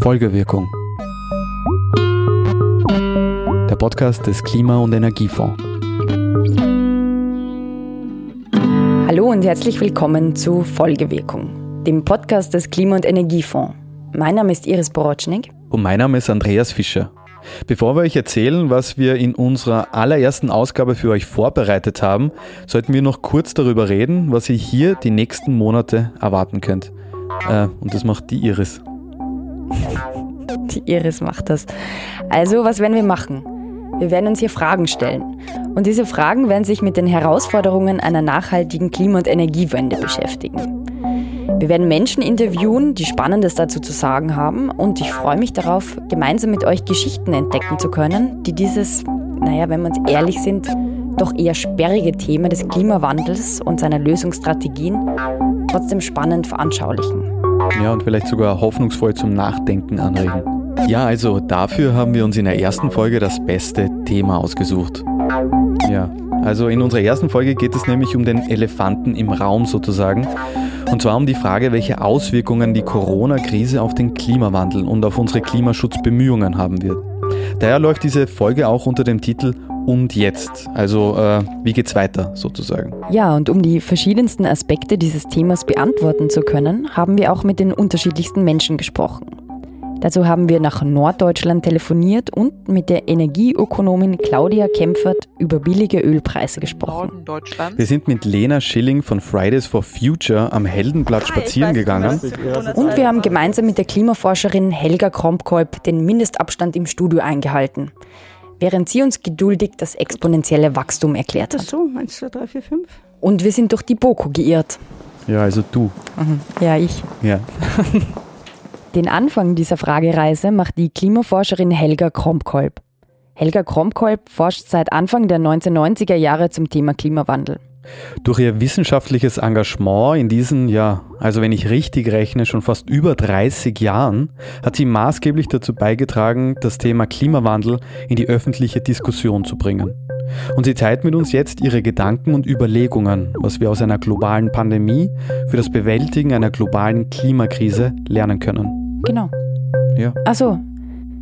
Folgewirkung. Der Podcast des Klima- und Energiefonds. Hallo und herzlich willkommen zu Folgewirkung, dem Podcast des Klima- und Energiefonds. Mein Name ist Iris Borotschnik. Und mein Name ist Andreas Fischer. Bevor wir euch erzählen, was wir in unserer allerersten Ausgabe für euch vorbereitet haben, sollten wir noch kurz darüber reden, was ihr hier die nächsten Monate erwarten könnt. Äh, und das macht die Iris. Die Iris macht das. Also, was werden wir machen? Wir werden uns hier Fragen stellen. Und diese Fragen werden sich mit den Herausforderungen einer nachhaltigen Klima- und Energiewende beschäftigen. Wir werden Menschen interviewen, die Spannendes dazu zu sagen haben. Und ich freue mich darauf, gemeinsam mit euch Geschichten entdecken zu können, die dieses, naja, wenn wir uns ehrlich sind, doch eher sperrige Thema des Klimawandels und seiner Lösungsstrategien trotzdem spannend veranschaulichen. Ja, und vielleicht sogar hoffnungsvoll zum Nachdenken anregen. Ja, also dafür haben wir uns in der ersten Folge das beste Thema ausgesucht. Ja, also in unserer ersten Folge geht es nämlich um den Elefanten im Raum sozusagen. Und zwar um die Frage, welche Auswirkungen die Corona-Krise auf den Klimawandel und auf unsere Klimaschutzbemühungen haben wird. Daher läuft diese Folge auch unter dem Titel Und jetzt. Also äh, wie geht's weiter sozusagen. Ja, und um die verschiedensten Aspekte dieses Themas beantworten zu können, haben wir auch mit den unterschiedlichsten Menschen gesprochen. Dazu haben wir nach Norddeutschland telefoniert und mit der Energieökonomin Claudia Kempfert über billige Ölpreise gesprochen. Wir sind mit Lena Schilling von Fridays for Future am Heldenblatt spazieren gegangen. Und wir haben gemeinsam mit der Klimaforscherin Helga Krompkolb den Mindestabstand im Studio eingehalten, während sie uns geduldig das exponentielle Wachstum erklärt hat. So, 1, 2, 3, 4, 5. Und wir sind durch die BOKU geirrt. Ja, also du. Ja, ich. Ja. Den Anfang dieser Fragereise macht die Klimaforscherin Helga Krompkolb. Helga Krompkolb forscht seit Anfang der 1990er Jahre zum Thema Klimawandel. Durch ihr wissenschaftliches Engagement in diesen, ja, also wenn ich richtig rechne, schon fast über 30 Jahren, hat sie maßgeblich dazu beigetragen, das Thema Klimawandel in die öffentliche Diskussion zu bringen. Und sie teilt mit uns jetzt ihre Gedanken und Überlegungen, was wir aus einer globalen Pandemie für das Bewältigen einer globalen Klimakrise lernen können. Genau. Ja, Achso,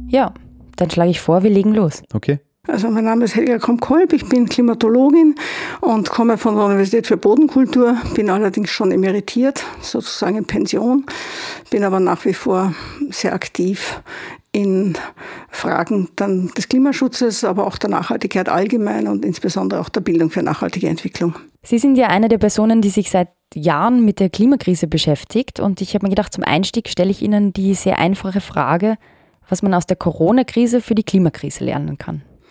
ja, dann schlage ich vor, wir legen los. okay? Also mein Name ist Helga Kromkolb, ich bin Klimatologin und komme von der Universität für Bodenkultur, bin allerdings schon emeritiert, sozusagen in Pension, bin aber nach wie vor sehr aktiv in Fragen dann des Klimaschutzes, aber auch der Nachhaltigkeit allgemein und insbesondere auch der Bildung für nachhaltige Entwicklung. Sie sind ja eine der Personen, die sich seit Jahren mit der Klimakrise beschäftigt. Und ich habe mir gedacht, zum Einstieg stelle ich Ihnen die sehr einfache Frage, was man aus der Corona-Krise für die Klimakrise lernen kann.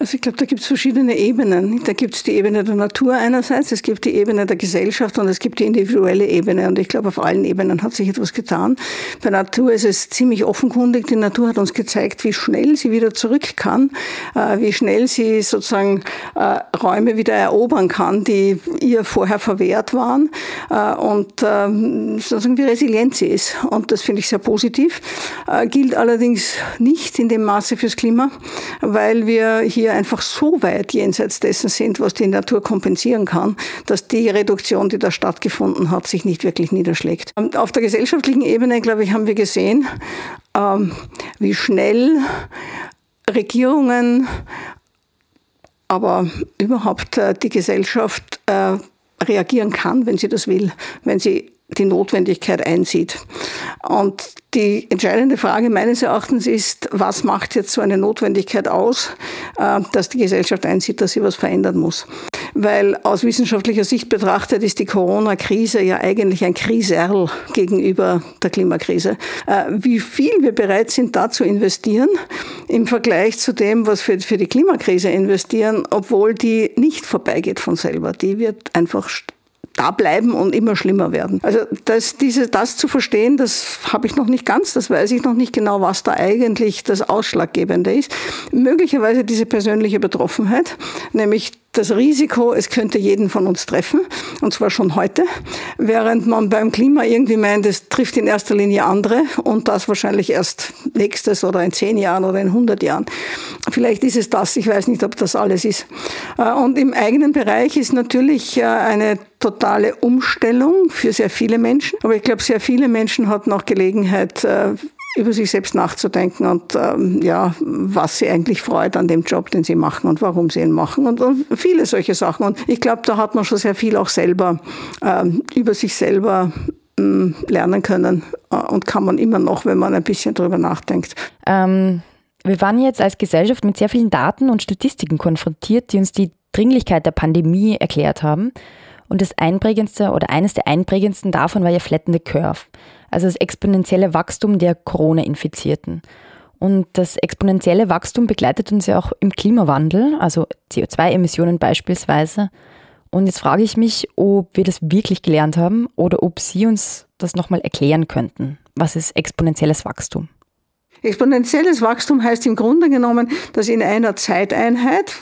Also ich glaube, da gibt es verschiedene Ebenen. Da gibt es die Ebene der Natur einerseits, es gibt die Ebene der Gesellschaft und es gibt die individuelle Ebene. Und ich glaube, auf allen Ebenen hat sich etwas getan. Bei Natur ist es ziemlich offenkundig. Die Natur hat uns gezeigt, wie schnell sie wieder zurück kann, äh, wie schnell sie sozusagen äh, Räume wieder erobern kann, die ihr vorher verwehrt waren äh, und ähm, sozusagen wie resilient sie ist. Und das finde ich sehr positiv. Gilt allerdings nicht in dem Maße fürs Klima, weil wir hier einfach so weit jenseits dessen sind, was die Natur kompensieren kann, dass die Reduktion, die da stattgefunden hat, sich nicht wirklich niederschlägt. Und auf der gesellschaftlichen Ebene, glaube ich, haben wir gesehen, ähm, wie schnell Regierungen, aber überhaupt äh, die Gesellschaft äh, reagieren kann, wenn sie das will, wenn sie die Notwendigkeit einsieht. Und die entscheidende Frage meines Erachtens ist, was macht jetzt so eine Notwendigkeit aus, äh, dass die Gesellschaft einsieht, dass sie was verändern muss. Weil aus wissenschaftlicher Sicht betrachtet ist die Corona-Krise ja eigentlich ein Kriserl gegenüber der Klimakrise. Äh, wie viel wir bereit sind, da zu investieren im Vergleich zu dem, was wir für die Klimakrise investieren, obwohl die nicht vorbeigeht von selber. Die wird einfach da bleiben und immer schlimmer werden. Also das, diese, das zu verstehen, das habe ich noch nicht ganz, das weiß ich noch nicht genau, was da eigentlich das Ausschlaggebende ist. Möglicherweise diese persönliche Betroffenheit, nämlich das Risiko, es könnte jeden von uns treffen, und zwar schon heute, während man beim Klima irgendwie meint, es trifft in erster Linie andere und das wahrscheinlich erst nächstes oder in zehn Jahren oder in 100 Jahren. Vielleicht ist es das, ich weiß nicht, ob das alles ist. Und im eigenen Bereich ist natürlich eine totale Umstellung für sehr viele Menschen, aber ich glaube, sehr viele Menschen hatten auch Gelegenheit, über sich selbst nachzudenken und ähm, ja, was sie eigentlich freut an dem Job, den sie machen und warum sie ihn machen und, und viele solche Sachen. Und ich glaube, da hat man schon sehr viel auch selber ähm, über sich selber ähm, lernen können äh, und kann man immer noch, wenn man ein bisschen drüber nachdenkt. Ähm, wir waren jetzt als Gesellschaft mit sehr vielen Daten und Statistiken konfrontiert, die uns die Dringlichkeit der Pandemie erklärt haben. Und das einprägendste oder eines der einprägendsten davon war ja Flatten Curve, also das exponentielle Wachstum der Corona-Infizierten. Und das exponentielle Wachstum begleitet uns ja auch im Klimawandel, also CO2-Emissionen beispielsweise. Und jetzt frage ich mich, ob wir das wirklich gelernt haben oder ob Sie uns das nochmal erklären könnten. Was ist exponentielles Wachstum? Exponentielles Wachstum heißt im Grunde genommen, dass in einer Zeiteinheit,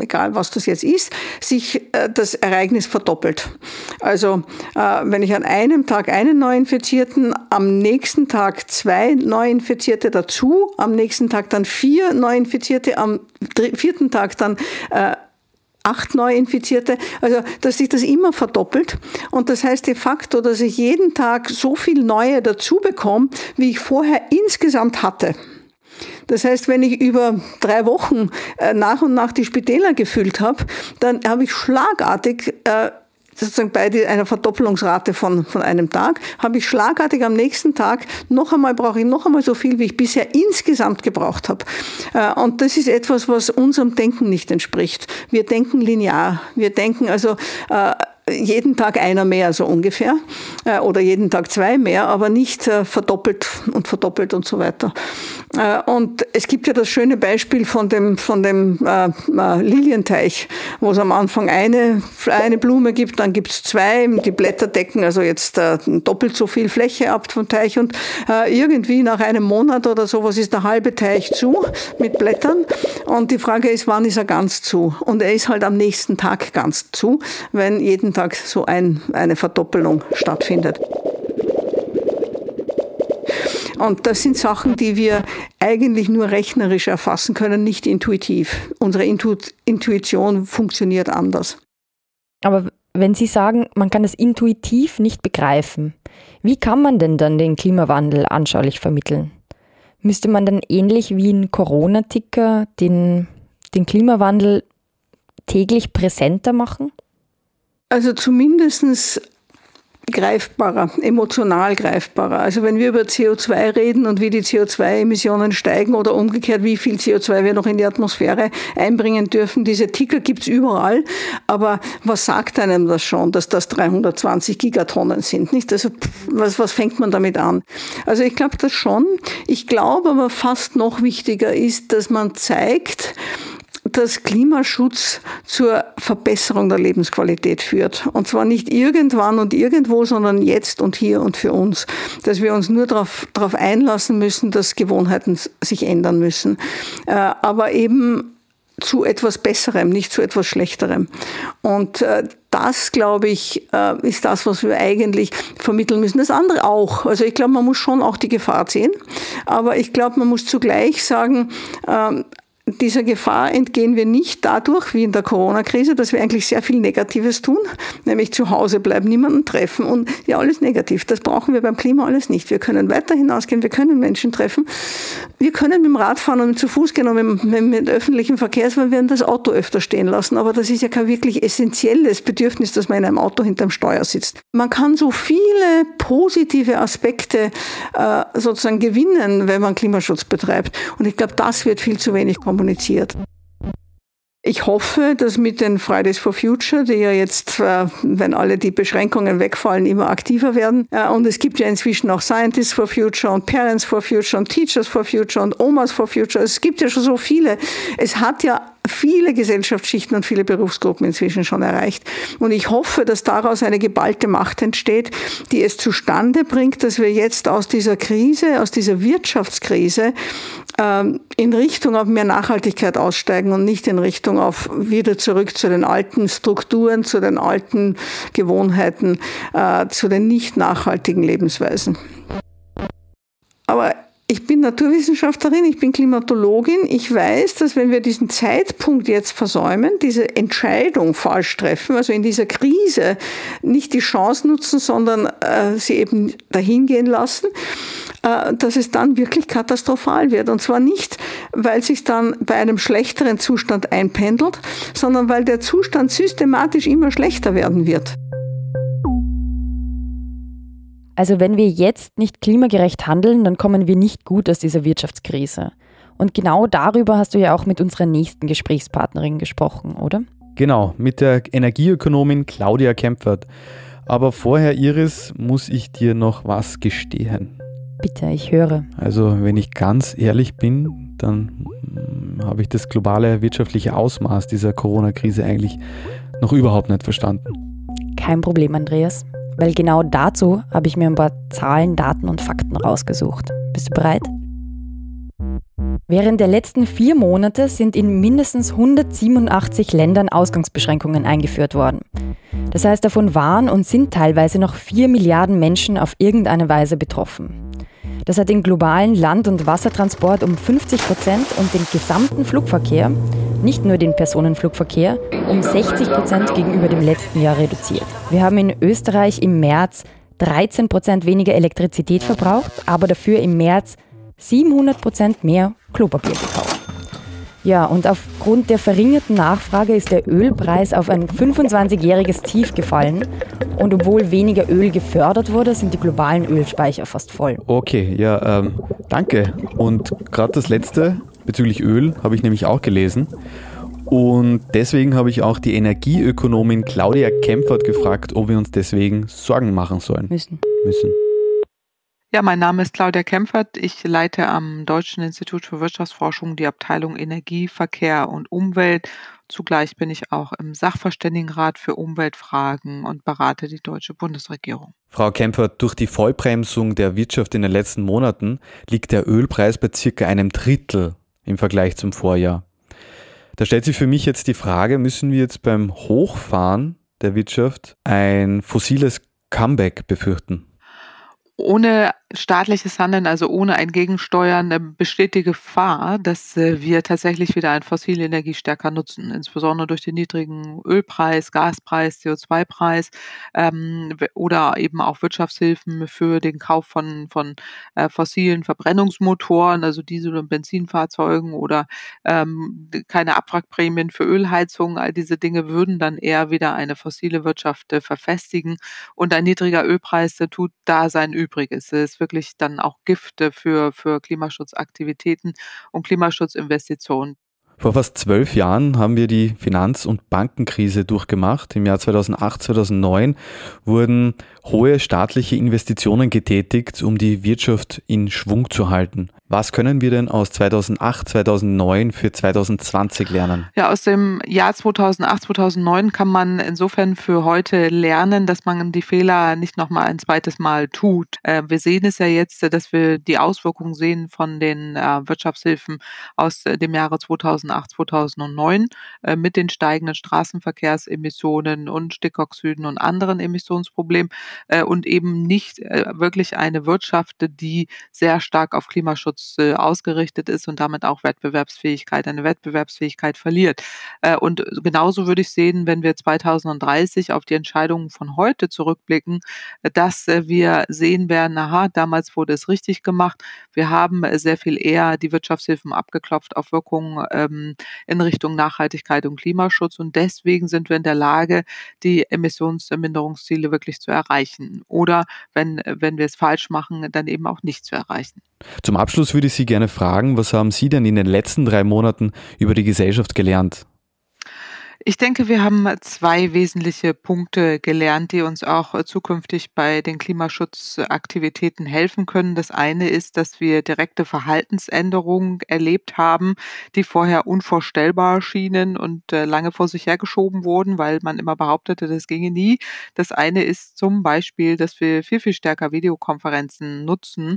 egal was das jetzt ist, sich äh, das Ereignis verdoppelt. Also äh, wenn ich an einem Tag einen Neuinfizierten, am nächsten Tag zwei Neuinfizierte dazu, am nächsten Tag dann vier Neuinfizierte, am vierten Tag dann äh, acht Neuinfizierte, also dass sich das immer verdoppelt. Und das heißt de facto, dass ich jeden Tag so viel neue dazu bekomme, wie ich vorher insgesamt hatte. Das heißt, wenn ich über drei Wochen äh, nach und nach die Spitäler gefüllt habe, dann habe ich schlagartig äh, sozusagen bei einer Verdoppelungsrate von, von einem Tag, habe ich schlagartig am nächsten Tag noch einmal, brauche ich noch einmal so viel, wie ich bisher insgesamt gebraucht habe. Äh, und das ist etwas, was unserem Denken nicht entspricht. Wir denken linear. Wir denken also, äh, jeden Tag einer mehr, so ungefähr, äh, oder jeden Tag zwei mehr, aber nicht äh, verdoppelt und verdoppelt und so weiter. Äh, und es gibt ja das schöne Beispiel von dem, von dem Lilienteich, wo es am Anfang eine, eine Blume gibt, dann gibt es zwei, die Blätter decken also jetzt doppelt so viel Fläche ab vom Teich und irgendwie nach einem Monat oder sowas ist der halbe Teich zu mit Blättern und die Frage ist, wann ist er ganz zu? Und er ist halt am nächsten Tag ganz zu, wenn jeden Tag so ein, eine Verdoppelung stattfindet. Und das sind Sachen, die wir eigentlich nur rechnerisch erfassen können, nicht intuitiv. Unsere Intu Intuition funktioniert anders. Aber wenn Sie sagen, man kann es intuitiv nicht begreifen, wie kann man denn dann den Klimawandel anschaulich vermitteln? Müsste man dann ähnlich wie ein Corona-Ticker den, den Klimawandel täglich präsenter machen? Also zumindestens greifbarer, emotional greifbarer. Also wenn wir über CO2 reden und wie die CO2-Emissionen steigen oder umgekehrt, wie viel CO2 wir noch in die Atmosphäre einbringen dürfen, diese Ticker gibt's überall. Aber was sagt einem das schon, dass das 320 Gigatonnen sind? Nicht? Also was, was fängt man damit an? Also ich glaube das schon. Ich glaube aber fast noch wichtiger ist, dass man zeigt, dass Klimaschutz zur Verbesserung der Lebensqualität führt. Und zwar nicht irgendwann und irgendwo, sondern jetzt und hier und für uns. Dass wir uns nur darauf, darauf einlassen müssen, dass Gewohnheiten sich ändern müssen. Äh, aber eben zu etwas Besserem, nicht zu etwas Schlechterem. Und äh, das, glaube ich, äh, ist das, was wir eigentlich vermitteln müssen. Das andere auch. Also ich glaube, man muss schon auch die Gefahr sehen. Aber ich glaube, man muss zugleich sagen, ähm, dieser Gefahr entgehen wir nicht dadurch, wie in der Corona-Krise, dass wir eigentlich sehr viel Negatives tun, nämlich zu Hause bleiben, niemanden treffen und ja, alles negativ. Das brauchen wir beim Klima alles nicht. Wir können weiter hinausgehen, wir können Menschen treffen. Wir können mit dem Rad fahren und zu Fuß gehen und mit, mit, öffentlichen Verkehrs, weil wir das Auto öfter stehen lassen. Aber das ist ja kein wirklich essentielles Bedürfnis, dass man in einem Auto hinterm Steuer sitzt. Man kann so viele positive Aspekte äh, sozusagen gewinnen, wenn man Klimaschutz betreibt. Und ich glaube, das wird viel zu wenig kommen kommuniziert. Ich hoffe, dass mit den Fridays for Future, die ja jetzt, äh, wenn alle die Beschränkungen wegfallen, immer aktiver werden. Äh, und es gibt ja inzwischen auch Scientists for Future und Parents for Future und Teachers for Future und Omas for Future. Es gibt ja schon so viele. Es hat ja viele Gesellschaftsschichten und viele Berufsgruppen inzwischen schon erreicht. Und ich hoffe, dass daraus eine geballte Macht entsteht, die es zustande bringt, dass wir jetzt aus dieser Krise, aus dieser Wirtschaftskrise ähm, in Richtung auf mehr Nachhaltigkeit aussteigen und nicht in Richtung auf wieder zurück zu den alten Strukturen, zu den alten Gewohnheiten, äh, zu den nicht nachhaltigen Lebensweisen. Ich bin Naturwissenschaftlerin, ich bin Klimatologin. Ich weiß, dass wenn wir diesen Zeitpunkt jetzt versäumen, diese Entscheidung falsch treffen, also in dieser Krise nicht die Chance nutzen, sondern äh, sie eben dahingehen lassen, äh, dass es dann wirklich katastrophal wird. Und zwar nicht, weil sich dann bei einem schlechteren Zustand einpendelt, sondern weil der Zustand systematisch immer schlechter werden wird. Also wenn wir jetzt nicht klimagerecht handeln, dann kommen wir nicht gut aus dieser Wirtschaftskrise. Und genau darüber hast du ja auch mit unserer nächsten Gesprächspartnerin gesprochen, oder? Genau, mit der Energieökonomin Claudia Kempfert. Aber vorher, Iris, muss ich dir noch was gestehen. Bitte, ich höre. Also, wenn ich ganz ehrlich bin, dann hm, habe ich das globale wirtschaftliche Ausmaß dieser Corona-Krise eigentlich noch überhaupt nicht verstanden. Kein Problem, Andreas weil genau dazu habe ich mir ein paar Zahlen, Daten und Fakten rausgesucht. Bist du bereit? Während der letzten vier Monate sind in mindestens 187 Ländern Ausgangsbeschränkungen eingeführt worden. Das heißt, davon waren und sind teilweise noch vier Milliarden Menschen auf irgendeine Weise betroffen. Das hat den globalen Land- und Wassertransport um 50 Prozent und den gesamten Flugverkehr nicht nur den Personenflugverkehr, um 60 Prozent gegenüber dem letzten Jahr reduziert. Wir haben in Österreich im März 13 Prozent weniger Elektrizität verbraucht, aber dafür im März 700 Prozent mehr Klopapier gekauft. Ja, und aufgrund der verringerten Nachfrage ist der Ölpreis auf ein 25-jähriges Tief gefallen. Und obwohl weniger Öl gefördert wurde, sind die globalen Ölspeicher fast voll. Okay, ja, ähm, danke. Und gerade das letzte, bezüglich Öl habe ich nämlich auch gelesen. Und deswegen habe ich auch die Energieökonomin Claudia Kempfert gefragt, ob wir uns deswegen Sorgen machen sollen. Müssen. Müssen. Ja, mein Name ist Claudia Kempfert. Ich leite am Deutschen Institut für Wirtschaftsforschung die Abteilung Energie, Verkehr und Umwelt. Zugleich bin ich auch im Sachverständigenrat für Umweltfragen und berate die deutsche Bundesregierung. Frau Kempfert, durch die Vollbremsung der Wirtschaft in den letzten Monaten liegt der Ölpreis bei circa einem Drittel im Vergleich zum Vorjahr. Da stellt sich für mich jetzt die Frage, müssen wir jetzt beim Hochfahren der Wirtschaft ein fossiles Comeback befürchten? Ohne staatliches Handeln, also ohne ein Gegensteuern, äh, besteht die Gefahr, dass äh, wir tatsächlich wieder ein fossile Energie stärker nutzen, insbesondere durch den niedrigen Ölpreis, Gaspreis, CO2-Preis ähm, oder eben auch Wirtschaftshilfen für den Kauf von, von äh, fossilen Verbrennungsmotoren, also Diesel- und Benzinfahrzeugen oder ähm, keine Abwrackprämien für Ölheizungen. All diese Dinge würden dann eher wieder eine fossile Wirtschaft äh, verfestigen und ein niedriger Ölpreis äh, tut da sein Übriges. Es wirklich dann auch Gifte für, für Klimaschutzaktivitäten und Klimaschutzinvestitionen. Vor fast zwölf Jahren haben wir die Finanz- und Bankenkrise durchgemacht. Im Jahr 2008, 2009 wurden hohe staatliche Investitionen getätigt, um die Wirtschaft in Schwung zu halten. Was können wir denn aus 2008, 2009 für 2020 lernen? Ja, aus dem Jahr 2008, 2009 kann man insofern für heute lernen, dass man die Fehler nicht nochmal ein zweites Mal tut. Äh, wir sehen es ja jetzt, dass wir die Auswirkungen sehen von den äh, Wirtschaftshilfen aus dem Jahre 2008, 2009 äh, mit den steigenden Straßenverkehrsemissionen und Stickoxiden und anderen Emissionsproblemen und eben nicht wirklich eine Wirtschaft, die sehr stark auf Klimaschutz äh, ausgerichtet ist und damit auch Wettbewerbsfähigkeit, eine Wettbewerbsfähigkeit verliert. Äh, und genauso würde ich sehen, wenn wir 2030 auf die Entscheidungen von heute zurückblicken, äh, dass wir sehen werden, aha, damals wurde es richtig gemacht. Wir haben sehr viel eher die Wirtschaftshilfen abgeklopft auf Wirkungen ähm, in Richtung Nachhaltigkeit und Klimaschutz. Und deswegen sind wir in der Lage, die Emissionsminderungsziele wirklich zu erreichen. Oder wenn, wenn wir es falsch machen, dann eben auch nicht zu erreichen. Zum Abschluss würde ich Sie gerne fragen, was haben Sie denn in den letzten drei Monaten über die Gesellschaft gelernt? Ich denke, wir haben zwei wesentliche Punkte gelernt, die uns auch zukünftig bei den Klimaschutzaktivitäten helfen können. Das eine ist, dass wir direkte Verhaltensänderungen erlebt haben, die vorher unvorstellbar schienen und äh, lange vor sich hergeschoben wurden, weil man immer behauptete, das ginge nie. Das eine ist zum Beispiel, dass wir viel, viel stärker Videokonferenzen nutzen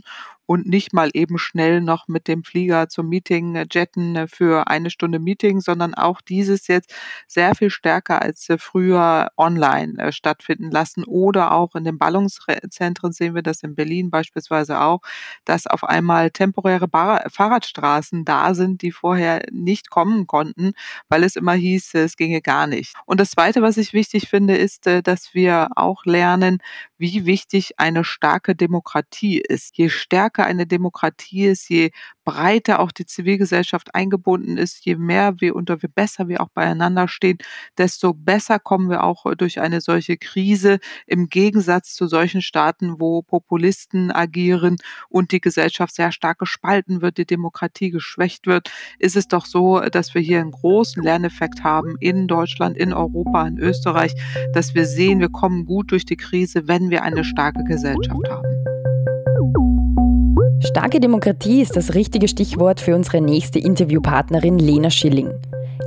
und nicht mal eben schnell noch mit dem Flieger zum Meeting äh, jetten äh, für eine Stunde Meeting, sondern auch dieses jetzt sehr viel stärker als äh, früher online stattfinden lassen. Oder auch in den Ballungszentren sehen wir das in Berlin beispielsweise auch, dass auf einmal temporäre Bar Fahrradstraßen da sind, die vorher nicht kommen konnten, weil es immer hieß, es ginge gar nicht. Und das Zweite, was ich wichtig finde, ist, dass wir auch lernen, wie wichtig eine starke Demokratie ist. Je stärker stärker eine Demokratie ist, je breiter auch die Zivilgesellschaft eingebunden ist, je mehr wir und je besser wir auch beieinander stehen, desto besser kommen wir auch durch eine solche Krise im Gegensatz zu solchen Staaten, wo Populisten agieren und die Gesellschaft sehr stark gespalten wird, die Demokratie geschwächt wird, ist es doch so, dass wir hier einen großen Lerneffekt haben in Deutschland, in Europa, in Österreich, dass wir sehen, wir kommen gut durch die Krise, wenn wir eine starke Gesellschaft haben. Starke Demokratie ist das richtige Stichwort für unsere nächste Interviewpartnerin Lena Schilling.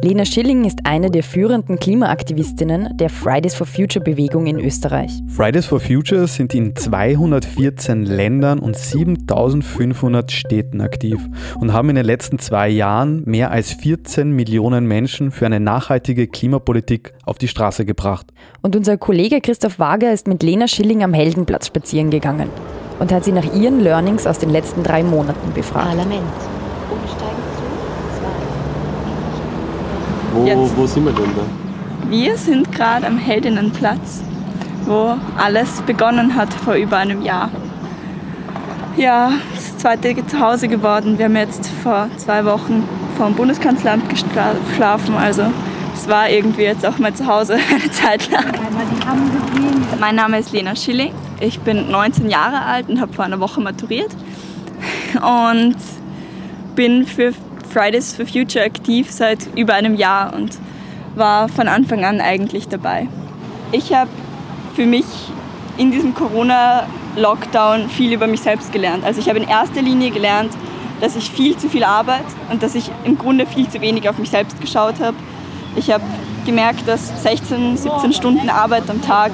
Lena Schilling ist eine der führenden Klimaaktivistinnen der Fridays for Future Bewegung in Österreich. Fridays for Future sind in 214 Ländern und 7500 Städten aktiv und haben in den letzten zwei Jahren mehr als 14 Millionen Menschen für eine nachhaltige Klimapolitik auf die Straße gebracht. Und unser Kollege Christoph Wager ist mit Lena Schilling am Heldenplatz spazieren gegangen und hat sie nach ihren Learnings aus den letzten drei Monaten befragt. Parlament. Wo, wo sind wir denn da? Wir sind gerade am Heldinnenplatz, wo alles begonnen hat vor über einem Jahr. Ja, das zweite Zuhause geworden. Wir haben jetzt vor zwei Wochen vor dem Bundeskanzleramt geschlafen. Also es war irgendwie jetzt auch mal zu Hause eine Zeit lang. Mein Name ist Lena Schilling. Ich bin 19 Jahre alt und habe vor einer Woche maturiert. Und bin für Fridays for Future aktiv seit über einem Jahr und war von Anfang an eigentlich dabei. Ich habe für mich in diesem Corona-Lockdown viel über mich selbst gelernt. Also ich habe in erster Linie gelernt, dass ich viel zu viel arbeite und dass ich im Grunde viel zu wenig auf mich selbst geschaut habe ich habe gemerkt, dass 16, 17 Stunden Arbeit am Tag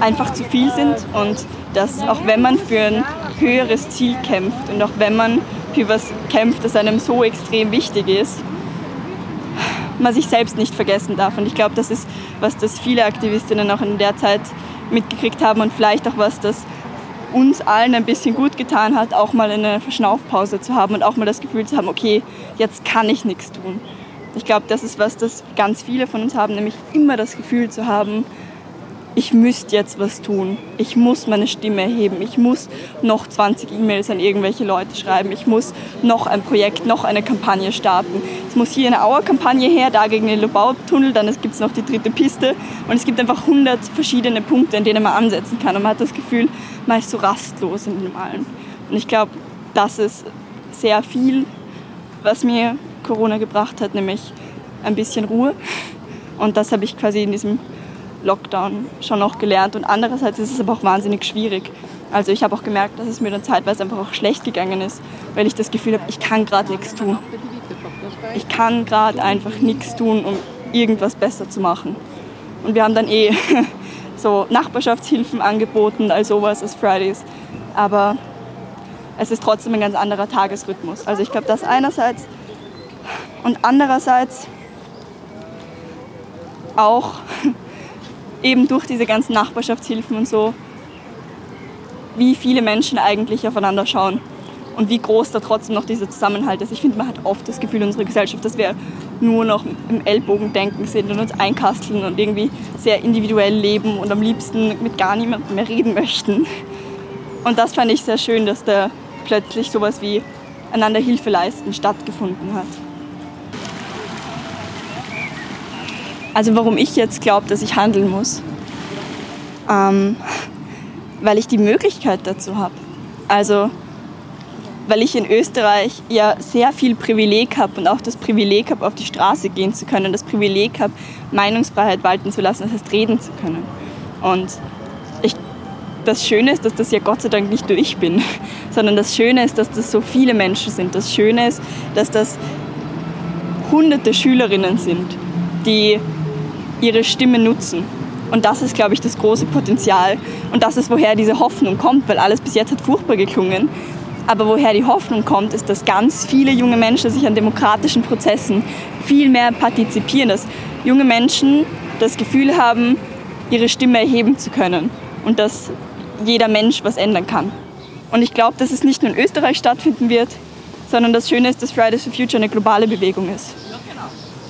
einfach zu viel sind und dass auch wenn man für ein höheres Ziel kämpft und auch wenn man für was kämpft, das einem so extrem wichtig ist, man sich selbst nicht vergessen darf. Und ich glaube, das ist, was das viele Aktivistinnen auch in der Zeit mitgekriegt haben und vielleicht auch was das uns allen ein bisschen gut getan hat, auch mal eine Verschnaufpause zu haben und auch mal das Gefühl zu haben, okay, jetzt kann ich nichts tun. Ich glaube, das ist was, das ganz viele von uns haben, nämlich immer das Gefühl zu haben, ich müsste jetzt was tun. Ich muss meine Stimme erheben. Ich muss noch 20 E-Mails an irgendwelche Leute schreiben. Ich muss noch ein Projekt, noch eine Kampagne starten. Es muss hier eine Auer-Kampagne her, da gegen den Lobau-Tunnel, dann gibt es noch die dritte Piste. Und es gibt einfach 100 verschiedene Punkte, in denen man ansetzen kann. Und man hat das Gefühl, man ist so rastlos in dem allen. Und ich glaube, das ist sehr viel, was mir Corona gebracht hat, nämlich ein bisschen Ruhe. Und das habe ich quasi in diesem Lockdown schon noch gelernt. Und andererseits ist es aber auch wahnsinnig schwierig. Also ich habe auch gemerkt, dass es mir dann zeitweise einfach auch schlecht gegangen ist, weil ich das Gefühl habe, ich kann gerade nichts tun. Ich kann gerade einfach nichts tun, um irgendwas besser zu machen. Und wir haben dann eh so Nachbarschaftshilfen angeboten, all sowas als Fridays. Aber es ist trotzdem ein ganz anderer Tagesrhythmus. Also ich glaube, das einerseits und andererseits auch eben durch diese ganzen Nachbarschaftshilfen und so, wie viele Menschen eigentlich aufeinander schauen und wie groß da trotzdem noch dieser Zusammenhalt ist. Ich finde, man hat oft das Gefühl in unserer Gesellschaft, dass wir nur noch im Ellbogendenken sind und uns einkasteln und irgendwie sehr individuell leben und am liebsten mit gar niemandem mehr reden möchten. Und das fand ich sehr schön, dass da plötzlich sowas wie einander Hilfe leisten stattgefunden hat. Also warum ich jetzt glaube, dass ich handeln muss? Ähm, weil ich die Möglichkeit dazu habe. Also weil ich in Österreich ja sehr viel Privileg habe und auch das Privileg habe, auf die Straße gehen zu können, das Privileg habe, Meinungsfreiheit walten zu lassen, das heißt reden zu können. Und ich, das Schöne ist, dass das ja Gott sei Dank nicht nur ich bin, sondern das Schöne ist, dass das so viele Menschen sind. Das Schöne ist, dass das hunderte Schülerinnen sind, die ihre Stimme nutzen. Und das ist, glaube ich, das große Potenzial. Und das ist, woher diese Hoffnung kommt, weil alles bis jetzt hat furchtbar geklungen. Aber woher die Hoffnung kommt, ist, dass ganz viele junge Menschen sich an demokratischen Prozessen viel mehr partizipieren, dass junge Menschen das Gefühl haben, ihre Stimme erheben zu können und dass jeder Mensch was ändern kann. Und ich glaube, dass es nicht nur in Österreich stattfinden wird, sondern das Schöne ist, dass Fridays for Future eine globale Bewegung ist.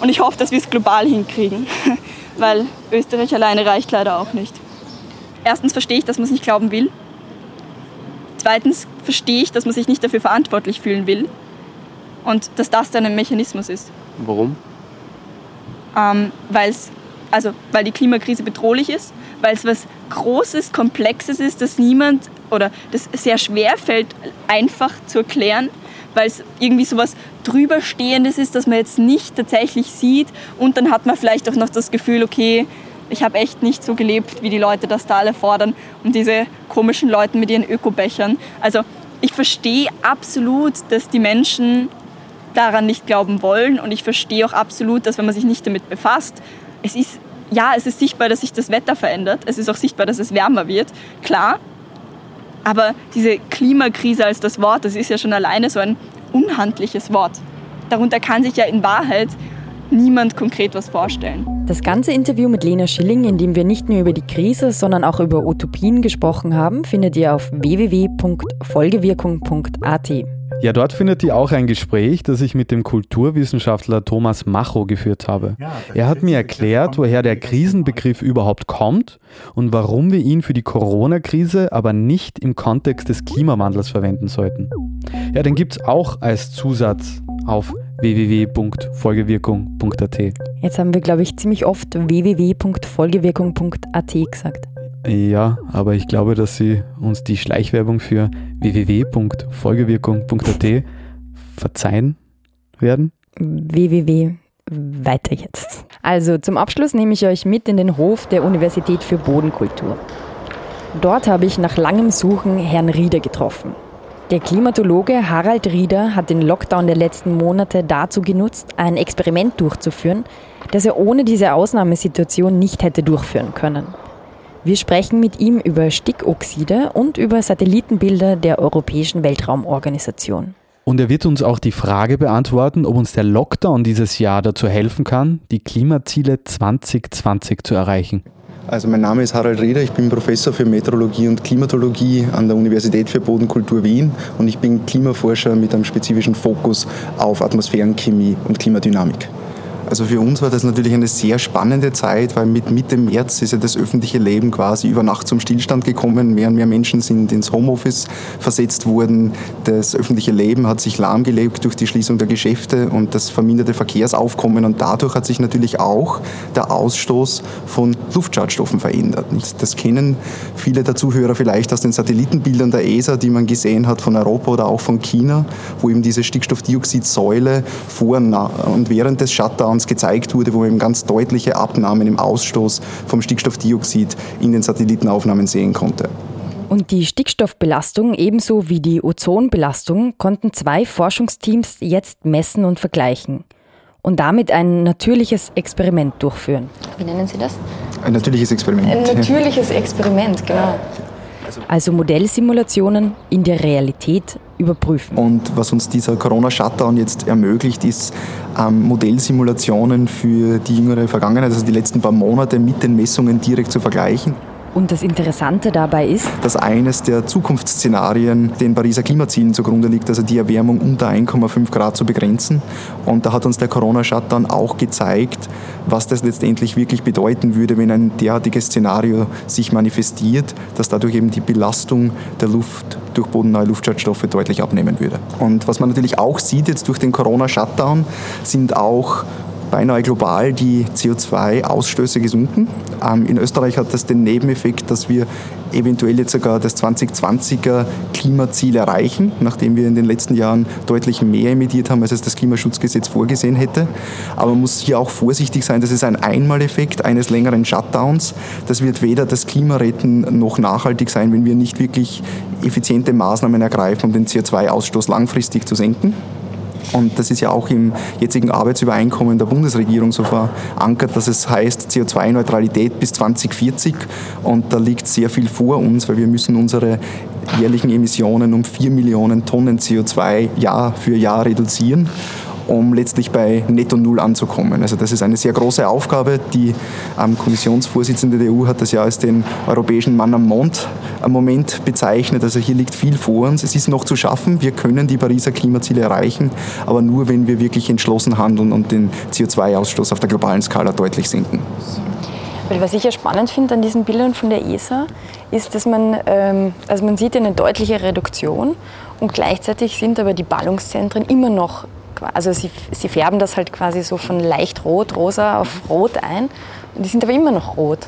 Und ich hoffe, dass wir es global hinkriegen, weil Österreich alleine reicht leider auch nicht. Erstens verstehe ich, dass man es nicht glauben will. Zweitens verstehe ich, dass man sich nicht dafür verantwortlich fühlen will und dass das dann ein Mechanismus ist. Warum? Ähm, weil's, also, weil die Klimakrise bedrohlich ist, weil es was Großes, Komplexes ist, das niemand oder das sehr schwer fällt, einfach zu erklären, weil es irgendwie so was drüberstehendes ist, das man jetzt nicht tatsächlich sieht und dann hat man vielleicht auch noch das Gefühl, okay, ich habe echt nicht so gelebt, wie die Leute das da alle fordern und diese komischen Leute mit ihren Ökobechern. Also ich verstehe absolut, dass die Menschen daran nicht glauben wollen und ich verstehe auch absolut, dass wenn man sich nicht damit befasst, es ist ja, es ist sichtbar, dass sich das Wetter verändert. Es ist auch sichtbar, dass es wärmer wird. Klar. Aber diese Klimakrise als das Wort, das ist ja schon alleine so ein unhandliches Wort. Darunter kann sich ja in Wahrheit niemand konkret was vorstellen. Das ganze Interview mit Lena Schilling, in dem wir nicht nur über die Krise, sondern auch über Utopien gesprochen haben, findet ihr auf www.folgewirkung.at. Ja, dort findet ihr auch ein Gespräch, das ich mit dem Kulturwissenschaftler Thomas Macho geführt habe. Er hat mir erklärt, woher der Krisenbegriff überhaupt kommt und warum wir ihn für die Corona-Krise aber nicht im Kontext des Klimawandels verwenden sollten. Ja, den gibt es auch als Zusatz auf www.folgewirkung.at. Jetzt haben wir, glaube ich, ziemlich oft www.folgewirkung.at gesagt. Ja, aber ich glaube, dass Sie uns die Schleichwerbung für www.folgewirkung.at verzeihen werden. www. Weiter jetzt. Also zum Abschluss nehme ich euch mit in den Hof der Universität für Bodenkultur. Dort habe ich nach langem Suchen Herrn Rieder getroffen. Der Klimatologe Harald Rieder hat den Lockdown der letzten Monate dazu genutzt, ein Experiment durchzuführen, das er ohne diese Ausnahmesituation nicht hätte durchführen können. Wir sprechen mit ihm über Stickoxide und über Satellitenbilder der Europäischen Weltraumorganisation. Und er wird uns auch die Frage beantworten, ob uns der Lockdown dieses Jahr dazu helfen kann, die Klimaziele 2020 zu erreichen. Also mein Name ist Harald Rieder, ich bin Professor für Meteorologie und Klimatologie an der Universität für Bodenkultur Wien und ich bin Klimaforscher mit einem spezifischen Fokus auf Atmosphärenchemie und Klimadynamik. Also für uns war das natürlich eine sehr spannende Zeit, weil mit Mitte März ist ja das öffentliche Leben quasi über Nacht zum Stillstand gekommen. Mehr und mehr Menschen sind ins Homeoffice versetzt worden. Das öffentliche Leben hat sich lahmgelegt durch die Schließung der Geschäfte und das verminderte Verkehrsaufkommen. Und dadurch hat sich natürlich auch der Ausstoß von Luftschadstoffen verändert. Das kennen viele der Zuhörer vielleicht aus den Satellitenbildern der ESA, die man gesehen hat von Europa oder auch von China, wo eben diese Stickstoffdioxidsäule vor und während des Shutdowns uns gezeigt wurde, wo man eben ganz deutliche Abnahmen im Ausstoß vom Stickstoffdioxid in den Satellitenaufnahmen sehen konnte. Und die Stickstoffbelastung ebenso wie die Ozonbelastung konnten zwei Forschungsteams jetzt messen und vergleichen und damit ein natürliches Experiment durchführen. Wie nennen Sie das? Ein natürliches Experiment. Ein natürliches Experiment, genau. Also Modellsimulationen in der Realität überprüfen. Und was uns dieser Corona-Shutdown jetzt ermöglicht, ist ähm, Modellsimulationen für die jüngere Vergangenheit, also die letzten paar Monate mit den Messungen direkt zu vergleichen. Und das Interessante dabei ist, dass eines der Zukunftsszenarien den Pariser Klimazielen zugrunde liegt, also die Erwärmung unter 1,5 Grad zu begrenzen. Und da hat uns der Corona-Shutdown auch gezeigt, was das letztendlich wirklich bedeuten würde, wenn ein derartiges Szenario sich manifestiert, dass dadurch eben die Belastung der Luft durch bodennahe Luftschadstoffe deutlich abnehmen würde. Und was man natürlich auch sieht jetzt durch den Corona-Shutdown, sind auch beinahe global die CO2-Ausstöße gesunken. Ähm, in Österreich hat das den Nebeneffekt, dass wir eventuell jetzt sogar das 2020er Klimaziel erreichen, nachdem wir in den letzten Jahren deutlich mehr emittiert haben, als es das Klimaschutzgesetz vorgesehen hätte. Aber man muss hier auch vorsichtig sein, das ist ein Einmaleffekt eines längeren Shutdowns. Das wird weder das Klima retten noch nachhaltig sein, wenn wir nicht wirklich effiziente Maßnahmen ergreifen, um den CO2-Ausstoß langfristig zu senken. Und das ist ja auch im jetzigen Arbeitsübereinkommen der Bundesregierung so verankert, dass es heißt CO2-Neutralität bis 2040. Und da liegt sehr viel vor uns, weil wir müssen unsere jährlichen Emissionen um 4 Millionen Tonnen CO2 Jahr für Jahr reduzieren um letztlich bei Netto Null anzukommen. Also das ist eine sehr große Aufgabe. Die ähm, Kommissionsvorsitzende der EU hat das ja als den europäischen Mann am Mond am Moment bezeichnet. Also hier liegt viel vor uns. Es ist noch zu schaffen. Wir können die Pariser Klimaziele erreichen, aber nur, wenn wir wirklich entschlossen handeln und den CO2-Ausstoß auf der globalen Skala deutlich senken. Was ich ja spannend finde an diesen Bildern von der ESA, ist, dass man, ähm, also man sieht eine deutliche Reduktion und gleichzeitig sind aber die Ballungszentren immer noch, also sie, sie färben das halt quasi so von leicht rot, rosa auf rot ein und die sind aber immer noch rot.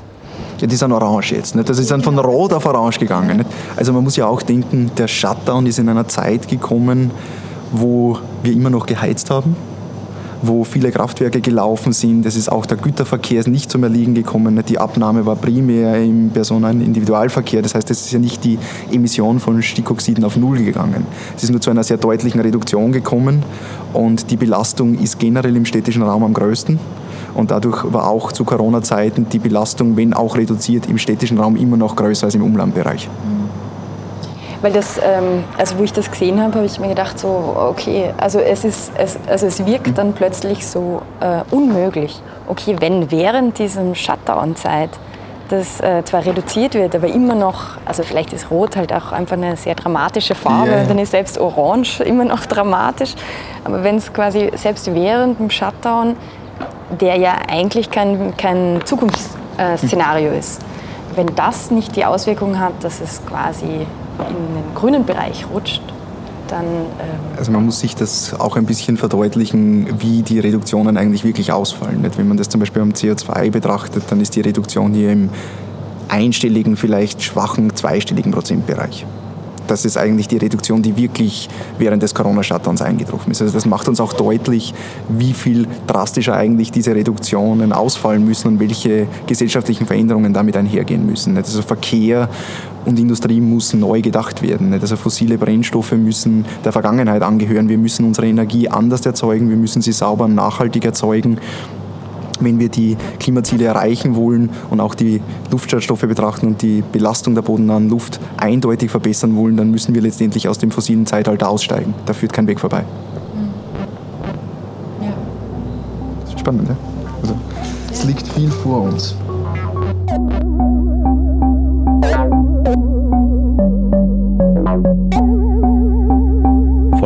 Ja, die sind orange jetzt. Nicht? Also sie sind von rot auf orange gegangen. Nicht? Also man muss ja auch denken, der Shutdown ist in einer Zeit gekommen, wo wir immer noch geheizt haben wo viele Kraftwerke gelaufen sind. Es ist auch der Güterverkehr ist nicht zum Erliegen gekommen. Die Abnahme war primär im Personen-Individualverkehr. Das heißt, es ist ja nicht die Emission von Stickoxiden auf Null gegangen. Es ist nur zu einer sehr deutlichen Reduktion gekommen und die Belastung ist generell im städtischen Raum am größten. Und dadurch war auch zu Corona-Zeiten die Belastung, wenn auch reduziert, im städtischen Raum immer noch größer als im Umlandbereich. Weil das, ähm, also wo ich das gesehen habe, habe ich mir gedacht, so, okay, also es, ist, es, also es wirkt dann plötzlich so äh, unmöglich. Okay, wenn während diesem Shutdown-Zeit das äh, zwar reduziert wird, aber immer noch, also vielleicht ist Rot halt auch einfach eine sehr dramatische Farbe, yeah. dann ist selbst Orange immer noch dramatisch. Aber wenn es quasi selbst während dem Shutdown, der ja eigentlich kein, kein Zukunftsszenario äh, ist, wenn das nicht die Auswirkung hat, dass es quasi in den grünen Bereich rutscht, dann. Ähm also man muss sich das auch ein bisschen verdeutlichen, wie die Reduktionen eigentlich wirklich ausfallen. Wenn man das zum Beispiel am CO2 betrachtet, dann ist die Reduktion hier im einstelligen, vielleicht schwachen, zweistelligen Prozentbereich das ist eigentlich die Reduktion, die wirklich während des Corona-Shutdowns eingetroffen ist. Also das macht uns auch deutlich, wie viel drastischer eigentlich diese Reduktionen ausfallen müssen und welche gesellschaftlichen Veränderungen damit einhergehen müssen. Also Verkehr und Industrie muss neu gedacht werden. Also fossile Brennstoffe müssen der Vergangenheit angehören. Wir müssen unsere Energie anders erzeugen, wir müssen sie sauber und nachhaltig erzeugen wenn wir die Klimaziele erreichen wollen und auch die Luftschadstoffe betrachten und die Belastung der bodennahen Luft eindeutig verbessern wollen, dann müssen wir letztendlich aus dem fossilen Zeitalter aussteigen. Da führt kein Weg vorbei. Ja. Das ist spannend, ja? Also, es liegt viel vor uns.